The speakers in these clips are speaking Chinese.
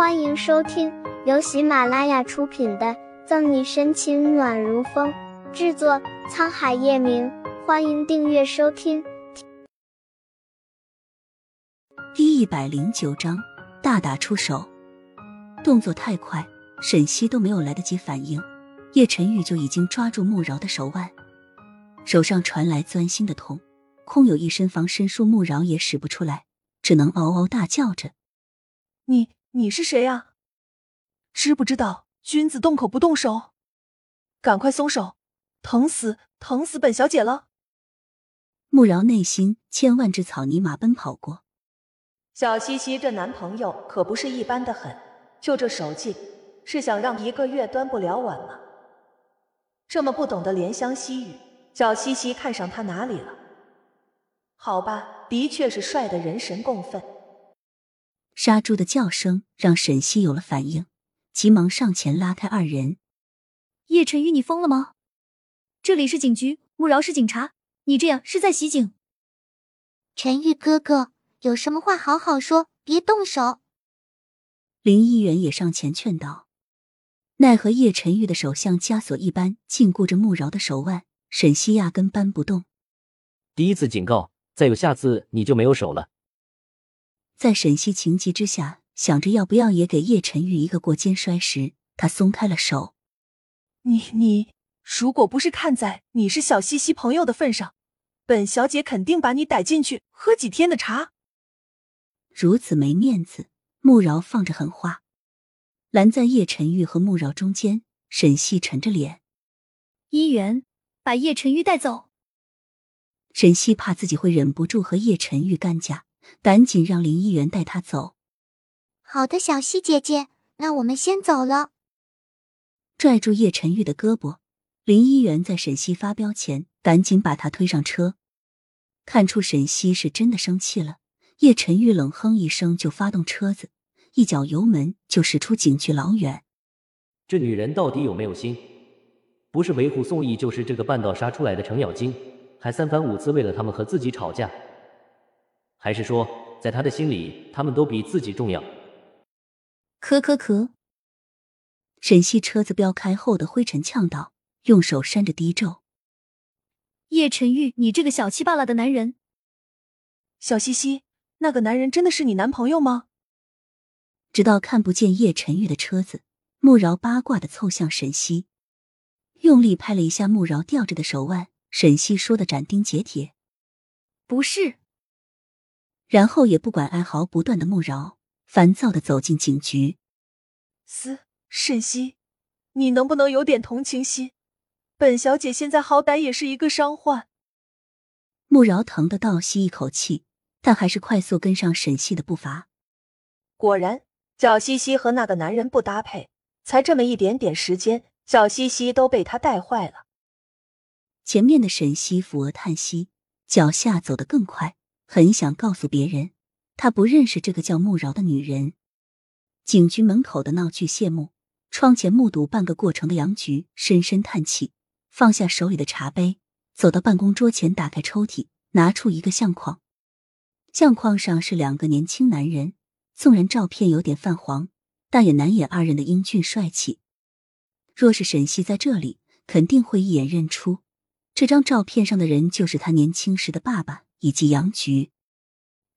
欢迎收听由喜马拉雅出品的《赠你深情暖如风》，制作沧海夜明。欢迎订阅收听。第一百零九章，大打出手，动作太快，沈西都没有来得及反应，叶晨玉就已经抓住穆饶的手腕，手上传来钻心的痛，空有一身防身术，穆饶也使不出来，只能嗷嗷大叫着：“你！”你是谁呀？知不知道君子动口不动手？赶快松手！疼死疼死本小姐了！慕饶内心千万只草泥马奔跑过。小西西这男朋友可不是一般的狠，就这手劲，是想让一个月端不了碗吗？这么不懂得怜香惜玉，小西西看上他哪里了？好吧，的确是帅的人神共愤。杀猪的叫声让沈西有了反应，急忙上前拉开二人。叶晨玉，你疯了吗？这里是警局，穆饶是警察，你这样是在袭警。陈玉哥哥，有什么话好好说，别动手。林一元也上前劝道，奈何叶晨玉的手像枷锁一般禁锢着穆饶的手腕，沈西压根搬不动。第一次警告，再有下次你就没有手了。在沈西情急之下，想着要不要也给叶晨玉一个过肩摔时，他松开了手。你你，如果不是看在你是小西西朋友的份上，本小姐肯定把你逮进去喝几天的茶。如此没面子，穆饶放着狠话，拦在叶晨玉和穆饶中间。沈西沉着脸，一元把叶晨玉带走。沈西怕自己会忍不住和叶晨玉干架。赶紧让林一元带他走。好的，小溪姐姐，那我们先走了。拽住叶晨玉的胳膊，林一元在沈西发飙前，赶紧把他推上车。看出沈西是真的生气了，叶晨玉冷哼一声，就发动车子，一脚油门就驶出警局老远。这女人到底有没有心？不是维护宋义，就是这个半道杀出来的程咬金，还三番五次为了他们和自己吵架。还是说，在他的心里，他们都比自己重要。咳咳咳。沈西车子飙开后的灰尘呛到，用手扇着低咒。叶晨玉，你这个小气罢了的男人！小西西，那个男人真的是你男朋友吗？直到看不见叶晨玉的车子，穆饶八卦的凑向沈西，用力拍了一下穆饶吊着的手腕。沈西说的斩钉截铁：“不是。”然后也不管哀嚎不断的穆饶，烦躁的走进警局。嘶沈西，你能不能有点同情心？本小姐现在好歹也是一个伤患。穆饶疼得倒吸一口气，但还是快速跟上沈西的步伐。果然，小西西和那个男人不搭配，才这么一点点时间，小西西都被他带坏了。前面的沈西抚额叹息，脚下走得更快。很想告诉别人，他不认识这个叫慕饶的女人。警局门口的闹剧谢幕，窗前目睹半个过程的杨局深深叹气，放下手里的茶杯，走到办公桌前，打开抽屉，拿出一个相框。相框上是两个年轻男人，纵然照片有点泛黄，但也难掩二人的英俊帅气。若是沈西在这里，肯定会一眼认出这张照片上的人就是他年轻时的爸爸。以及杨菊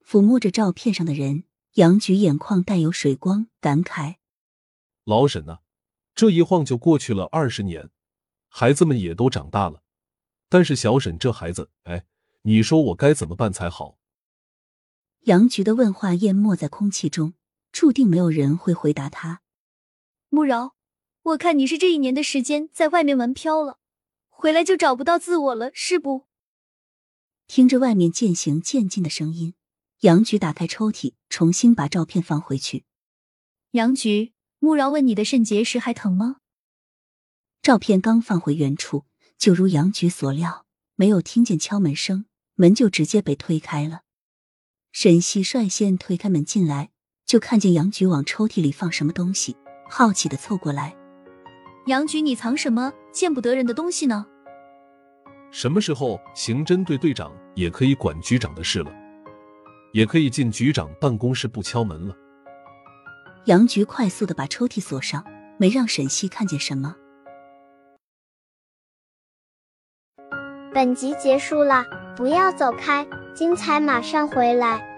抚摸着照片上的人，杨菊眼眶带有水光，感慨：“老沈呐，这一晃就过去了二十年，孩子们也都长大了，但是小沈这孩子，哎，你说我该怎么办才好？”杨菊的问话淹没在空气中，注定没有人会回答他。慕饶，我看你是这一年的时间在外面玩飘了，回来就找不到自我了，是不？听着外面渐行渐近的声音，杨菊打开抽屉，重新把照片放回去。杨菊，穆饶问你的肾结石还疼吗？照片刚放回原处，就如杨菊所料，没有听见敲门声，门就直接被推开了。沈西率先推开门进来，就看见杨菊往抽屉里放什么东西，好奇的凑过来。杨菊，你藏什么见不得人的东西呢？什么时候刑侦队队长也可以管局长的事了？也可以进局长办公室不敲门了？杨菊快速的把抽屉锁上，没让沈西看见什么。本集结束了，不要走开，精彩马上回来。